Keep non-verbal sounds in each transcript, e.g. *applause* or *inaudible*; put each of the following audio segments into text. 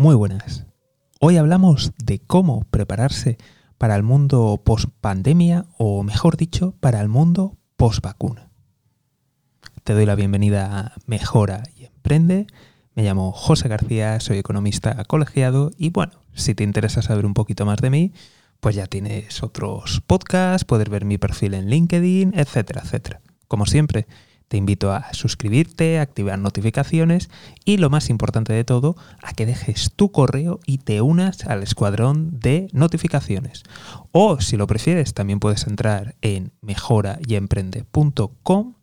Muy buenas. Hoy hablamos de cómo prepararse para el mundo post pandemia o mejor dicho, para el mundo post vacuna. Te doy la bienvenida a Mejora y Emprende. Me llamo José García, soy economista colegiado y bueno, si te interesa saber un poquito más de mí, pues ya tienes otros podcasts, puedes ver mi perfil en LinkedIn, etcétera, etcétera. Como siempre, te invito a suscribirte, a activar notificaciones y lo más importante de todo, a que dejes tu correo y te unas al escuadrón de notificaciones. O si lo prefieres, también puedes entrar en mejorayemprende.com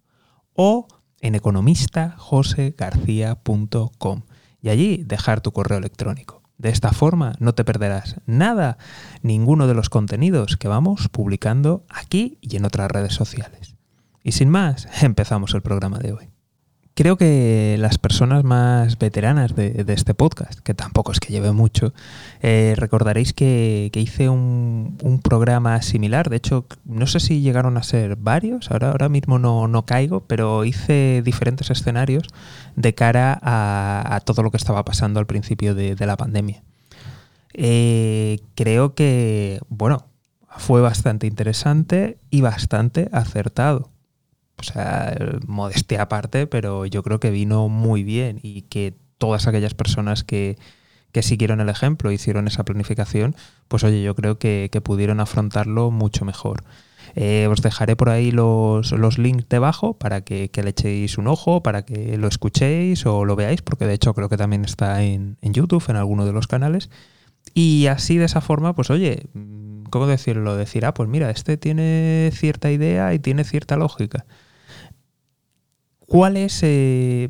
o en economistajosegarcía.com y allí dejar tu correo electrónico. De esta forma no te perderás nada, ninguno de los contenidos que vamos publicando aquí y en otras redes sociales. Y sin más, *laughs* empezamos el programa de hoy. Creo que las personas más veteranas de, este podcast, que tampoco es que lleve mucho, eh, recordaréis que, hice un, programa similar. De hecho, no sé si llegaron a ser varios, ahora, ahora mismo no, caigo, pero hice diferentes escenarios de cara a, todo lo que estaba pasando al principio de, la pandemia. Eh, creo que, bueno, fue bastante interesante y bastante acertado o sea, modestia aparte, pero yo creo que vino muy bien y que todas aquellas personas que, siguieron el ejemplo, hicieron esa planificación, pues oye, yo creo que, pudieron afrontarlo mucho mejor. Eh, os dejaré por ahí los, links debajo para que, le echéis un ojo, para que lo escuchéis o lo veáis, porque de hecho creo que también está en, en YouTube, en alguno de los canales. Y así de esa forma, pues oye, ¿cómo decirlo? Decir, ah, pues mira, este tiene cierta idea y tiene cierta lógica. ¿Cuál es, eh,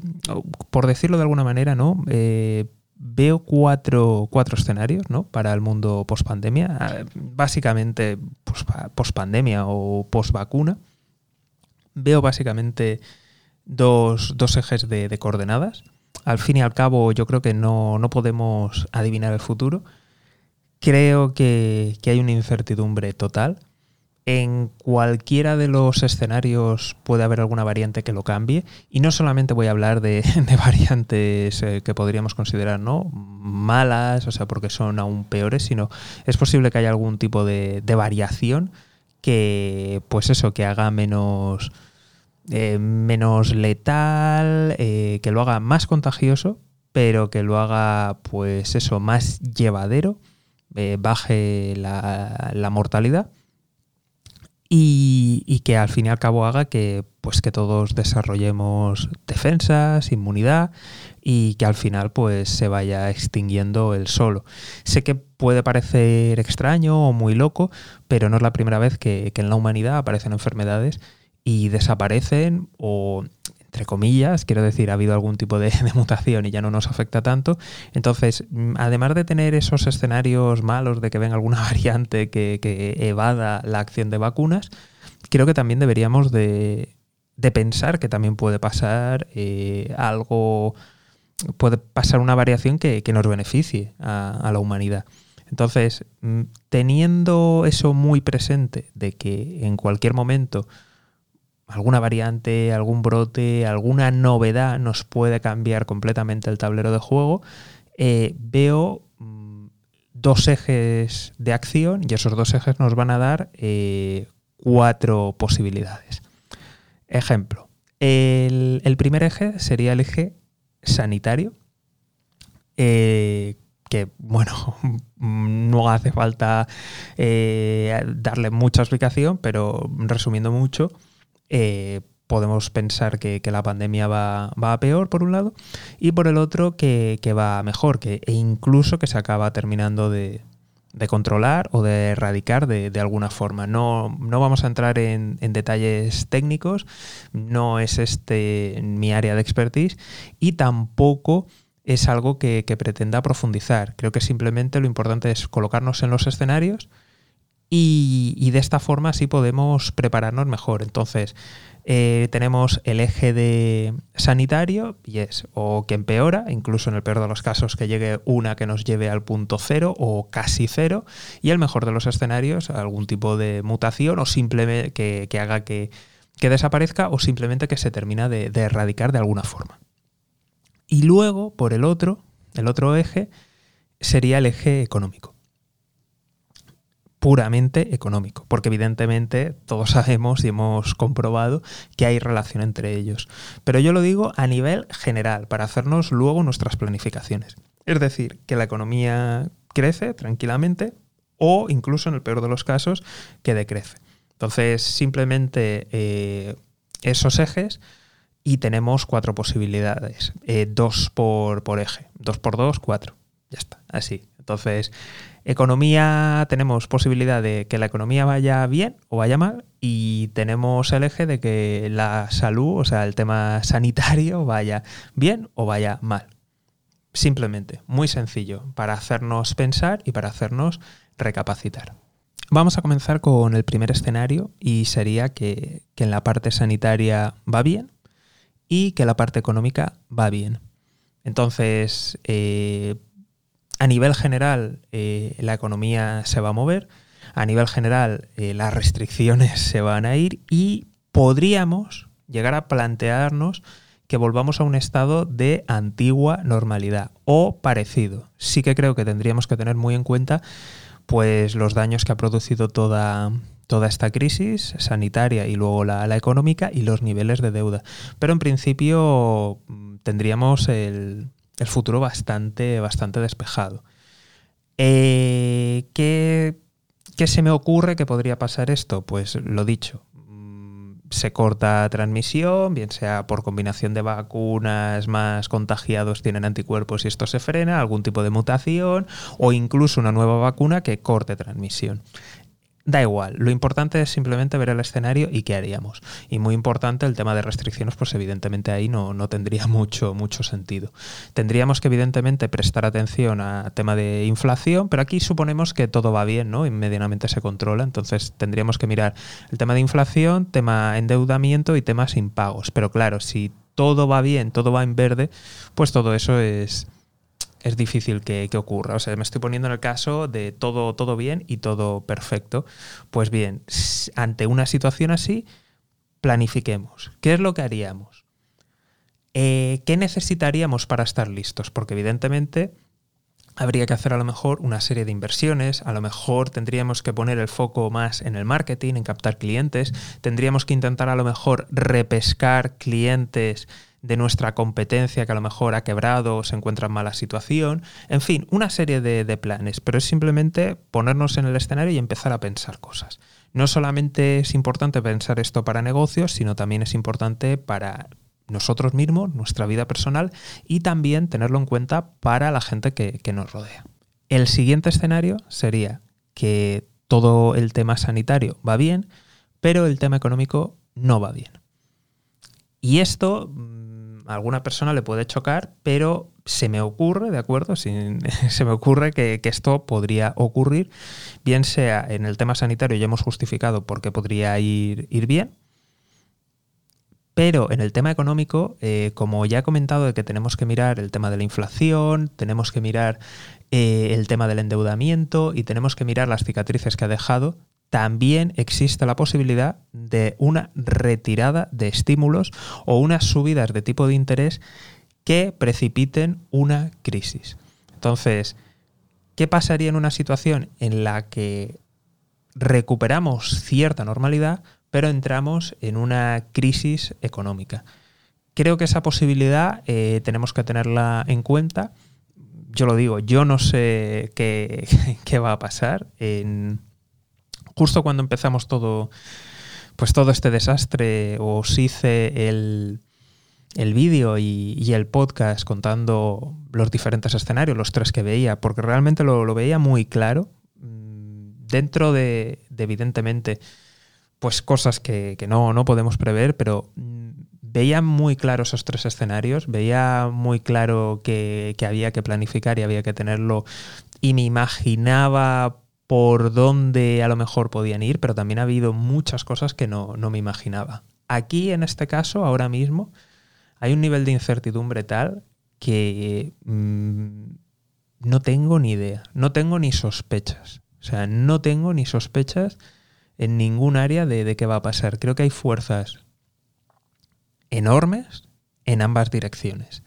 por decirlo de alguna manera, ¿no? Eh, veo cuatro, escenarios ¿no? para el mundo post-pandemia, ah, básicamente post-pandemia o post-vacuna. Veo básicamente dos, ejes de, coordenadas. Al fin y al cabo, yo creo que no, podemos adivinar el futuro. Creo que, que hay una incertidumbre total en cualquiera de los escenarios puede haber alguna variante que lo cambie. Y no solamente voy a hablar *laughs* de, variantes eh, que podríamos considerar ¿no? malas, o sea, porque son aún peores, sino es posible que haya algún tipo de, variación que, pues eso, que haga menos, eh, menos letal, eh, que lo haga más contagioso, pero que lo haga, pues eso, más llevadero, baje la mortalidad y, que al fin y al cabo haga que, pues, que todos desarrollemos defensas, inmunidad y que al final pues, se vaya extinguiendo el solo. Sé que puede parecer extraño o muy loco, pero no es la primera vez que, que en la humanidad aparecen enfermedades y desaparecen o entre comillas, quiero decir, ha habido algún tipo *laughs* de, mutación y ya no nos afecta tanto. Entonces, mm, además de tener esos escenarios malos de que venga alguna *laughs* variante que, evada la acción de vacunas, creo que también deberíamos de, pensar que también puede pasar eh, algo, puede pasar una variación que, nos beneficie a la humanidad. Entonces, mm, teniendo eso muy presente de que en cualquier momento alguna variante, algún brote, alguna novedad nos puede cambiar completamente el tablero de juego, eh, veo mm, dos ejes de acción y esos dos ejes nos van a dar eh, cuatro posibilidades. Ejemplo, el, primer eje sería el eje sanitario, eh, que bueno, *laughs* no hace falta darle mucha explicación, pero resumiendo mucho, eh, podemos pensar que, la pandemia va, a peor por un lado y por el otro que, va mejor, que, e incluso que se acaba terminando de, controlar o de erradicar de, alguna forma. No, no, vamos a entrar en, detalles técnicos, no es este mi área de expertise y tampoco es algo que, pretenda profundizar. Creo que simplemente lo importante es colocarnos en los escenarios y, de esta forma sí podemos prepararnos mejor. Entonces, eh, tenemos el eje de sanitario y es o que empeora, incluso en el peor de los casos que llegue una que nos lleve al punto cero o casi cero, y el mejor de los escenarios, algún tipo de mutación o simplemente que, haga que, desaparezca o simplemente que se termina de, erradicar de alguna forma. Y luego, por el otro, el otro eje, sería el eje económico puramente económico, porque evidentemente todos *laughs* sabemos y hemos comprobado que hay relación entre ellos. Pero yo lo digo a nivel general, para hacernos luego nuestras planificaciones. Es decir, que la economía crece tranquilamente o incluso en el peor de los casos que decrece. Entonces, simplemente eh, esos ejes y tenemos cuatro posibilidades. Eh, dos por, por eje. Dos por dos, cuatro. Ya está, así. Entonces, Economía, tenemos posibilidad de que la economía vaya bien o vaya mal y tenemos el eje de que la salud, o sea, el tema *laughs* sanitario vaya bien o vaya mal. Simplemente, muy sencillo, para hacernos pensar y para hacernos recapacitar. Vamos a comenzar con el primer escenario y sería que, en la parte sanitaria va bien y que la parte económica va bien. Entonces, eh, a nivel general, eh, la economía se va a mover, a nivel general, eh, las restricciones se van a ir y podríamos llegar a plantearnos que volvamos a un estado de antigua normalidad o parecido. Sí que creo que tendríamos que tener muy en cuenta pues los daños que ha producido toda, toda esta crisis sanitaria y luego la, la, económica y los niveles de deuda. Pero en principio tendríamos el, el futuro bastante, bastante despejado. Eh, ¿qué, ¿Qué se me ocurre que podría pasar esto? Pues lo dicho, mm, se corta transmisión, bien sea por combinación de vacunas, más contagiados tienen anticuerpos y esto se frena, algún tipo de mutación o incluso una nueva vacuna que corte transmisión. Da igual, lo importante es simplemente ver el escenario y qué haríamos. Y muy importante el tema de restricciones, pues evidentemente ahí no, no tendría *laughs* mucho, mucho sentido. Tendríamos que evidentemente prestar atención a tema de inflación, pero aquí suponemos que todo va bien, ¿no? Y medianamente se controla, entonces tendríamos que mirar el tema de inflación, tema endeudamiento y temas impagos. Pero claro, si todo va bien, todo va en verde, pues todo eso es es difícil que, ocurra. O sea, me estoy poniendo en el caso de todo, todo bien y todo perfecto. Pues bien, ante una situación así, planifiquemos. ¿Qué es lo que haríamos? Eh, ¿Qué necesitaríamos para estar listos? Porque evidentemente habría que hacer a lo mejor una serie de inversiones, a lo mejor tendríamos que poner el foco más en el marketing, en captar clientes, tendríamos que intentar a lo mejor repescar clientes de nuestra competencia que a lo mejor ha quebrado o se encuentra en mala situación. En fin, una serie de, planes, pero es simplemente ponernos en el escenario y empezar a pensar cosas. No solamente es importante pensar esto para negocios, sino también es importante para nosotros mismos, nuestra vida personal y también tenerlo en cuenta para la gente que, nos rodea. El siguiente escenario sería que todo el tema sanitario va bien, pero el tema económico no va bien. Y esto alguna persona le puede chocar, pero se me ocurre, ¿de acuerdo? *laughs* se me ocurre que, esto podría ocurrir, bien sea en el tema sanitario, ya hemos justificado por qué podría ir, ir bien, pero en el tema económico, eh, como ya he comentado de que tenemos que mirar el tema de la inflación, tenemos que mirar eh, el tema del endeudamiento y tenemos que mirar las cicatrices que ha dejado, también existe la posibilidad de una retirada de estímulos o unas subidas de tipo de interés que precipiten una crisis. Entonces, ¿qué pasaría en una situación en la que recuperamos cierta normalidad, pero entramos en una crisis económica? Creo que esa posibilidad eh, tenemos que tenerla en cuenta. Yo lo digo, yo no sé qué, *laughs* qué va a pasar en, justo cuando empezamos todo, pues todo este desastre, os hice el, vídeo y, el podcast contando los diferentes escenarios, los tres que veía, porque realmente lo, veía muy claro, mm, dentro de, evidentemente, pues cosas que, no, no, podemos prever, pero mm, veía muy claro esos tres escenarios, veía muy claro que, que había que planificar y había que tenerlo, y me imaginaba por dónde a lo mejor podían ir, pero también ha habido muchas cosas que no, me imaginaba. Aquí, en este caso, ahora mismo, hay un nivel de incertidumbre tal que mm, no tengo ni idea, no tengo ni sospechas. O sea, no tengo ni sospechas en ningún área de, de qué va a pasar. Creo que hay fuerzas enormes en ambas direcciones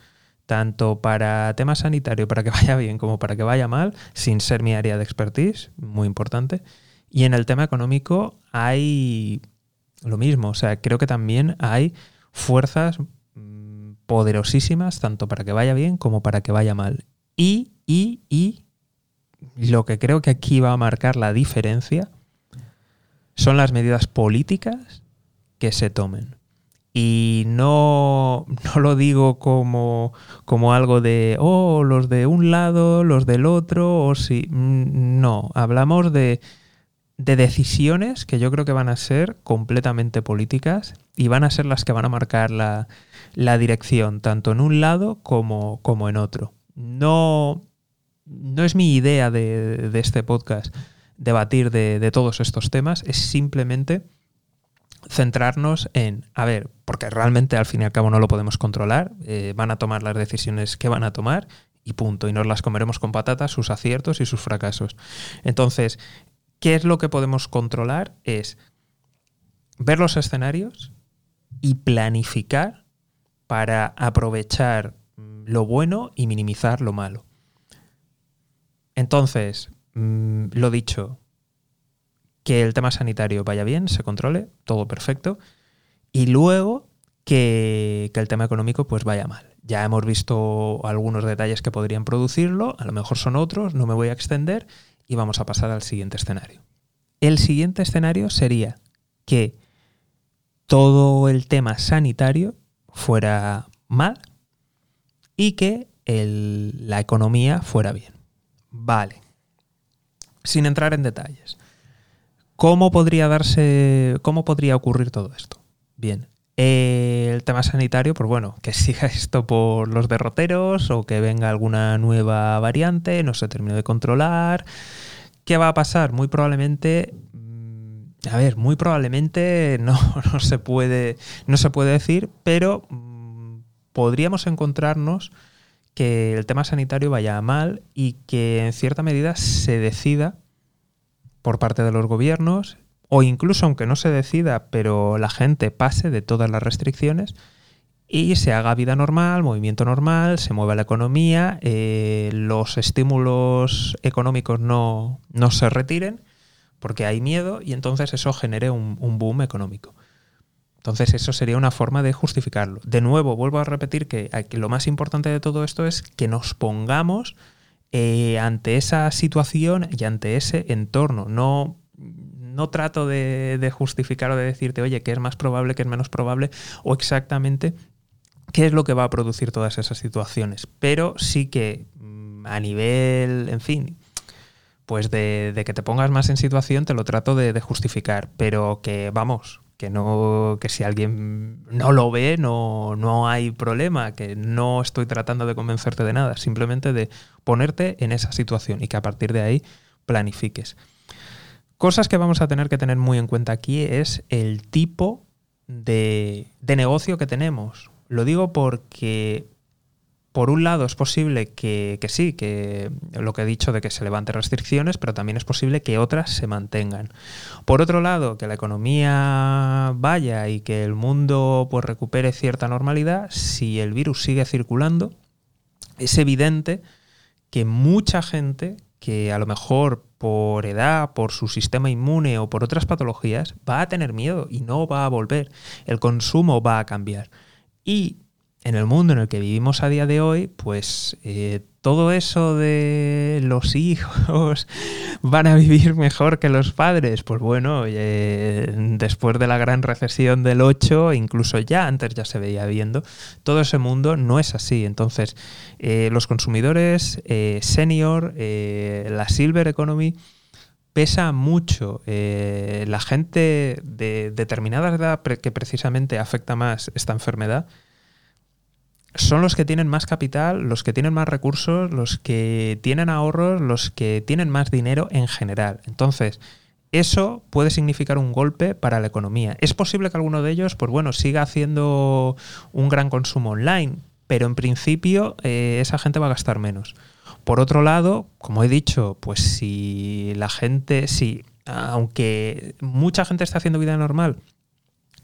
tanto para tema sanitario, para que *laughs* vaya bien como para que vaya mal, sin ser mi área de expertise, muy importante. Y en el tema económico hay lo mismo, o sea, creo que también hay fuerzas mm, poderosísimas, tanto para que vaya bien como para que vaya mal. Y, y, y, lo que creo que aquí va a marcar la diferencia son las medidas políticas que se tomen. Y no, no lo digo como, como, algo de, oh, los de un lado, los del otro, o si. Mm, no, hablamos de, de decisiones que yo creo que van a ser completamente políticas y van a ser las que van a marcar la, la dirección, tanto en un lado como, como en otro. No, no es mi idea de, de este podcast debatir de, de todos estos temas, es simplemente centrarnos en, a ver, porque realmente al fin y al cabo no lo podemos controlar, eh, van a tomar las decisiones que van a tomar y punto, y nos las comeremos con patatas, sus aciertos y sus fracasos. Entonces, ¿qué es lo que podemos controlar? Es ver los escenarios y planificar para aprovechar mm, lo bueno y minimizar lo malo. Entonces, mm, lo dicho, que el tema sanitario vaya bien, se controle, todo perfecto, y luego que, el tema económico pues vaya mal. Ya hemos visto algunos detalles que podrían producirlo, a lo mejor son otros, no me voy a extender y vamos a pasar al siguiente escenario. El siguiente escenario sería que todo el tema sanitario fuera mal y que la economía fuera bien. Vale. Sin entrar en detalles. ¿Cómo podría darse, cómo podría ocurrir todo esto? Bien, el tema sanitario, pues bueno, que *laughs* siga esto por los derroteros o que venga alguna nueva variante, no se termine de controlar. ¿Qué va a pasar? Muy probablemente, mm, a ver, muy probablemente *laughs* no, no, se, puede, no se puede decir, pero mm, podríamos encontrarnos que el tema sanitario vaya mal y que en cierta medida se decida por parte de los gobiernos, o incluso aunque no se decida, pero la gente pase de todas las restricciones y se haga vida normal, movimiento normal, se mueva la economía, eh, los estímulos económicos no, no, se retiren porque hay miedo y entonces eso genere un, boom económico. Entonces eso sería una forma de justificarlo. De nuevo, vuelvo a repetir que, que lo más importante de todo esto es que nos pongamos eh, ante esa situación y ante ese entorno. No, no trato de, justificar o de decirte, oye, qué es más probable, qué es menos probable, o exactamente qué es lo que va a producir todas esas situaciones. Pero sí que mm, a nivel, en fin, pues de, que te pongas más en situación, te lo trato de, de justificar. Pero que, vamos, que no que si alguien no lo ve no, no hay problema, que no estoy tratando de convencerte de nada, simplemente de ponerte en esa situación y que a partir de ahí planifiques. Cosas que vamos a tener que tener muy en cuenta aquí es el tipo de, de negocio que tenemos. Lo digo porque por un lado es posible que, sí, que lo que he dicho de que se levanten restricciones, pero también es posible que otras se mantengan. Por otro lado, que la economía vaya y que el mundo pues recupere cierta normalidad, si el virus sigue circulando, es evidente que mucha gente que a lo mejor por edad, por su sistema inmune o por otras patologías, va a tener miedo y no va a volver. El consumo va a cambiar. Y en el mundo en el que vivimos a día de hoy, pues eh, todo eso de los hijos *laughs* van a vivir mejor que los padres, pues bueno, eh, después de la gran recesión del 8, incluso ya antes ya se veía viendo, todo ese mundo no es así. Entonces, eh, los consumidores senior, la silver economy, pesa mucho. la gente de determinada edad que precisamente afecta más esta enfermedad, son los que tienen más capital, los que tienen más recursos, los que tienen ahorros, los que tienen más dinero en general. Entonces, eso puede significar un golpe para la economía. Es posible que alguno de ellos, pues bueno, siga haciendo un gran consumo online, pero en principio eh, esa gente va a gastar menos. Por otro lado, como he dicho, pues si la gente, si aunque mucha gente está haciendo vida normal,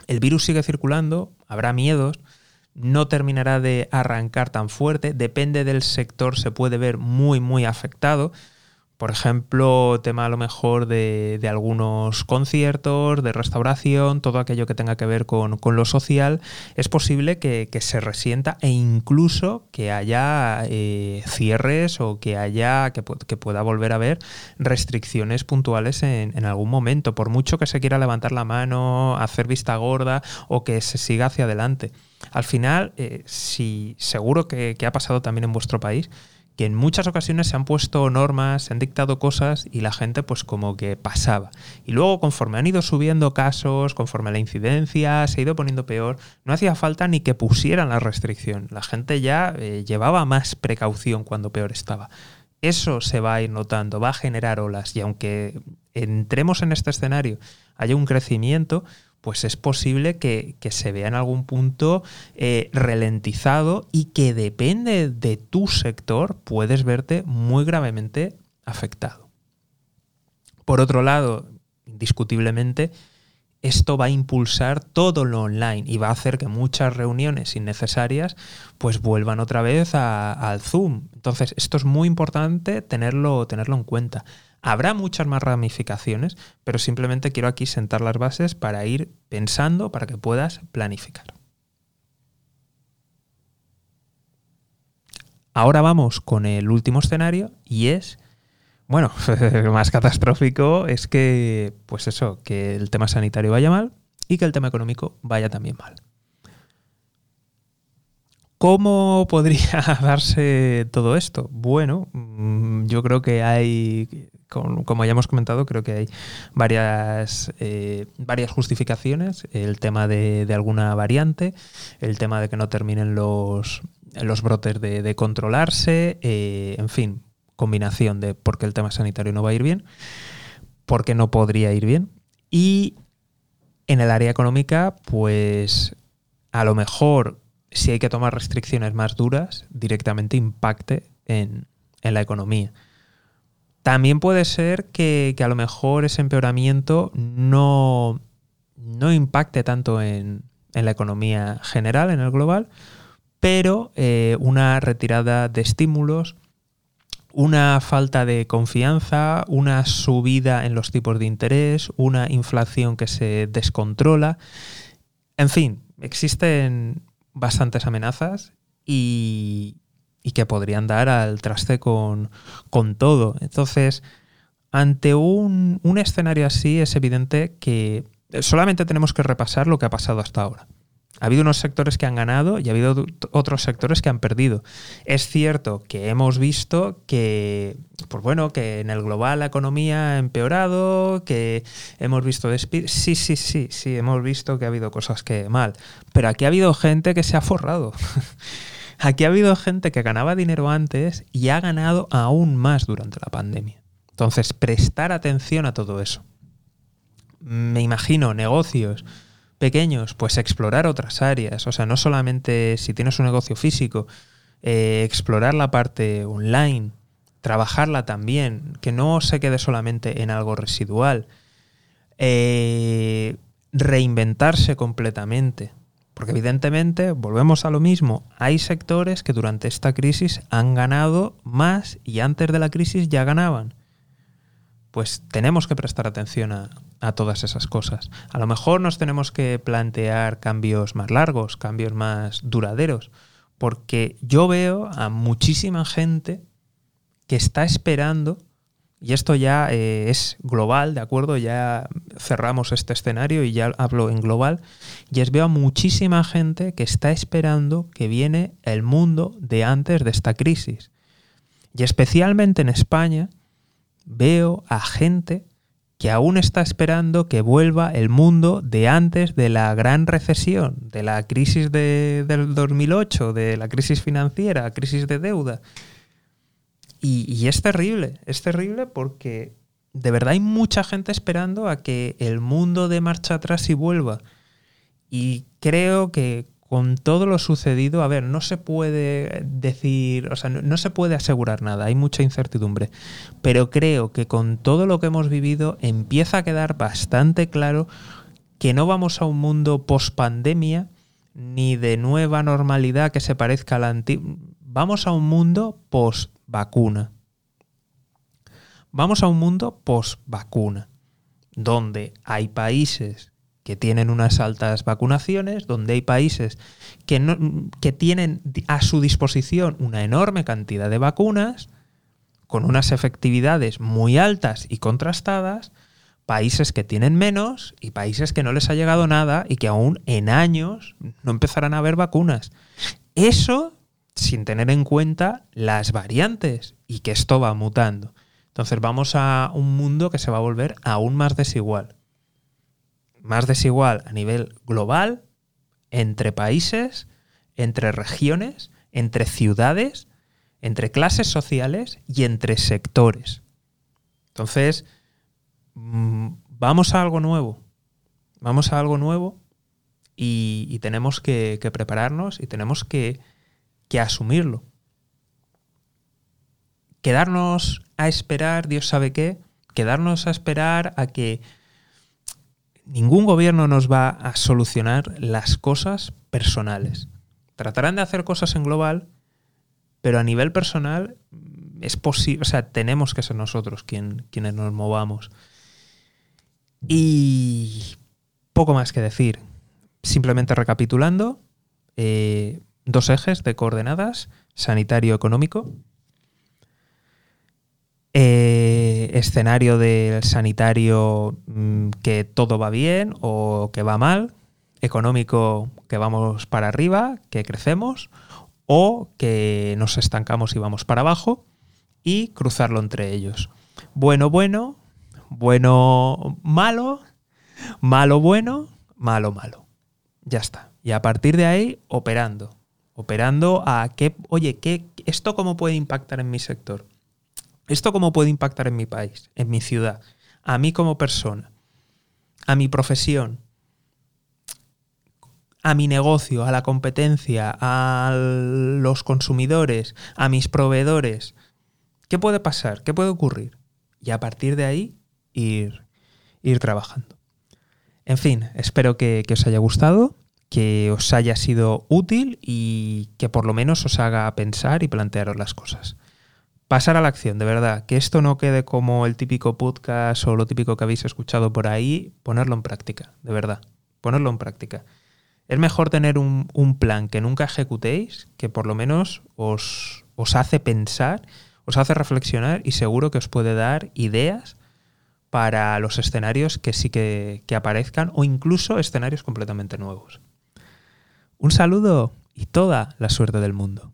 el virus sigue circulando, habrá miedos, no terminará de arrancar tan fuerte, depende del sector, se puede ver muy, muy afectado. Por ejemplo, tema a lo mejor de, algunos conciertos, de restauración, todo aquello que tenga que ver con, lo social, es posible que, se resienta e incluso que haya eh, cierres o que haya que, pueda volver a haber restricciones puntuales en, algún momento, por mucho que se quiera levantar la mano, hacer vista gorda o que se siga hacia adelante. Al final, eh, si seguro que ha pasado también en vuestro país, que en muchas ocasiones se han puesto normas, se han dictado cosas y la gente pues como que pasaba. Y luego conforme han ido subiendo casos, conforme la incidencia se ha ido poniendo peor, no hacía falta ni que pusieran la restricción. La gente ya eh, llevaba más precaución cuando peor estaba. Eso se va a ir notando, va a generar olas y aunque entremos en este escenario, haya un crecimiento, pues es posible que, se vea en algún punto eh, ralentizado y que depende de tu sector puedes verte muy gravemente afectado. Por otro lado, indiscutiblemente, esto va a impulsar todo lo online y va a hacer que muchas reuniones innecesarias pues vuelvan otra vez al Zoom. Entonces, esto es muy importante tenerlo, tenerlo en cuenta. Habrá muchas más ramificaciones, pero simplemente quiero aquí sentar las bases para ir pensando, para que puedas planificar. Ahora vamos con el último escenario y es, bueno, *laughs* más catastrófico es que, pues eso, que el tema sanitario vaya mal y que el tema económico vaya también mal. ¿Cómo podría *laughs* darse todo esto? Bueno, mm, yo creo que hay como ya hemos comentado, creo que hay varias, eh, varias justificaciones. El tema de, alguna variante, el tema de que no terminen los, los brotes de, controlarse, eh, en fin, combinación de por qué el tema sanitario no va a ir bien, por qué no podría ir bien. Y en el área económica, pues a lo mejor si hay que tomar restricciones más duras, directamente impacte en, en la economía. También puede ser que, a lo mejor ese empeoramiento no, no impacte tanto en, la economía general, en el global, pero eh, una retirada de estímulos, una falta de confianza, una subida en los tipos de interés, una inflación que se descontrola. En fin, existen bastantes amenazas y, y que podrían dar al traste con, todo. Entonces, ante un, escenario así es evidente que solamente tenemos que repasar lo que ha pasado hasta ahora. Ha habido unos sectores que han ganado y ha habido otros sectores que han perdido. Es cierto que hemos visto que, pues bueno, que en el global la economía ha empeorado, que hemos visto despidos. Sí, sí, sí, sí, hemos visto que ha habido cosas que mal. Pero aquí ha habido gente que se ha forrado. *laughs* Aquí ha habido gente que ganaba dinero antes y ha ganado aún más durante la pandemia. Entonces, prestar atención a todo eso. Me imagino negocios pequeños, pues explorar otras áreas. O sea, no solamente si tienes un negocio físico, eh, explorar la parte online, trabajarla también, que no se quede solamente en algo residual. Eh, reinventarse completamente. Porque evidentemente, volvemos a lo mismo, hay sectores que durante esta crisis han ganado más y antes de la crisis ya ganaban. Pues tenemos que prestar atención a, todas esas cosas. A lo mejor nos tenemos que plantear cambios más largos, cambios más duraderos, porque yo veo a muchísima gente que está esperando y esto ya eh, es global, ¿de acuerdo? Ya cerramos este escenario y ya hablo en global. Y es veo a muchísima gente que está esperando que viene el mundo de antes de esta crisis. Y especialmente en España veo a gente que aún está esperando que vuelva el mundo de antes de la gran recesión, de la crisis de, del 2008, de la crisis financiera, crisis de deuda. Y, es terrible, es terrible porque de verdad hay mucha gente esperando a que el mundo de marcha atrás y vuelva. Y creo que con todo lo sucedido, a ver, no se puede decir, o sea, no, se puede asegurar nada, hay mucha incertidumbre, pero creo que con todo lo que hemos vivido empieza a quedar bastante claro que no vamos a un mundo post pandemia ni de nueva normalidad que se parezca a la antigua. Vamos a un mundo post-vacuna. Vamos a un mundo post-vacuna, donde hay países que tienen unas altas vacunaciones, donde hay países que, no, que tienen a su disposición una enorme cantidad de vacunas, con unas efectividades muy altas y contrastadas, países que tienen menos y países que no les ha llegado nada y que aún en años no empezarán a haber vacunas. Eso sin tener en cuenta las variantes y que esto va mutando. Entonces vamos a un mundo que se va a volver aún más desigual. Más desigual a nivel global, entre países, entre regiones, entre ciudades, entre clases sociales y entre sectores. Entonces, Mm, vamos a algo nuevo. Vamos a algo nuevo y, tenemos que, prepararnos y tenemos que, que asumirlo. Quedarnos a esperar, Dios sabe qué, quedarnos a esperar a que ningún gobierno nos va a solucionar las cosas personales. Tratarán de hacer cosas en global, pero a nivel personal es posible, o sea, tenemos que ser nosotros quienes nos movamos. Y poco más que decir. Simplemente recapitulando, eh, dos ejes de coordenadas, sanitario-económico, eh, escenario del sanitario mm, que todo va bien o que va mal, económico que vamos para arriba, que crecemos, o que nos estancamos y vamos para abajo, y cruzarlo entre ellos. Bueno, bueno, bueno, malo, malo, bueno, malo, malo. Ya está. Y a partir de ahí, operando. Operando a qué, oye, ¿qué, ¿esto cómo puede impactar en mi sector? ¿Esto cómo puede impactar en mi país, en mi ciudad? A mí como persona, a mi profesión, a mi negocio, a la competencia, a los consumidores, a mis proveedores. ¿Qué puede pasar? ¿Qué puede ocurrir? Y a partir de ahí ir, ir trabajando. En fin, espero que, os haya gustado, que os haya sido útil y que por lo menos os haga pensar y plantearos las cosas. Pasar a la acción, de verdad, que esto no quede como el típico podcast o lo típico que habéis escuchado por ahí, ponerlo en práctica, de verdad, ponerlo en práctica. Es mejor tener un, plan que nunca ejecutéis, que por lo menos os, hace pensar, os hace reflexionar y seguro que os puede dar ideas para los escenarios que sí que aparezcan o incluso escenarios completamente nuevos. Un saludo y toda la suerte del mundo.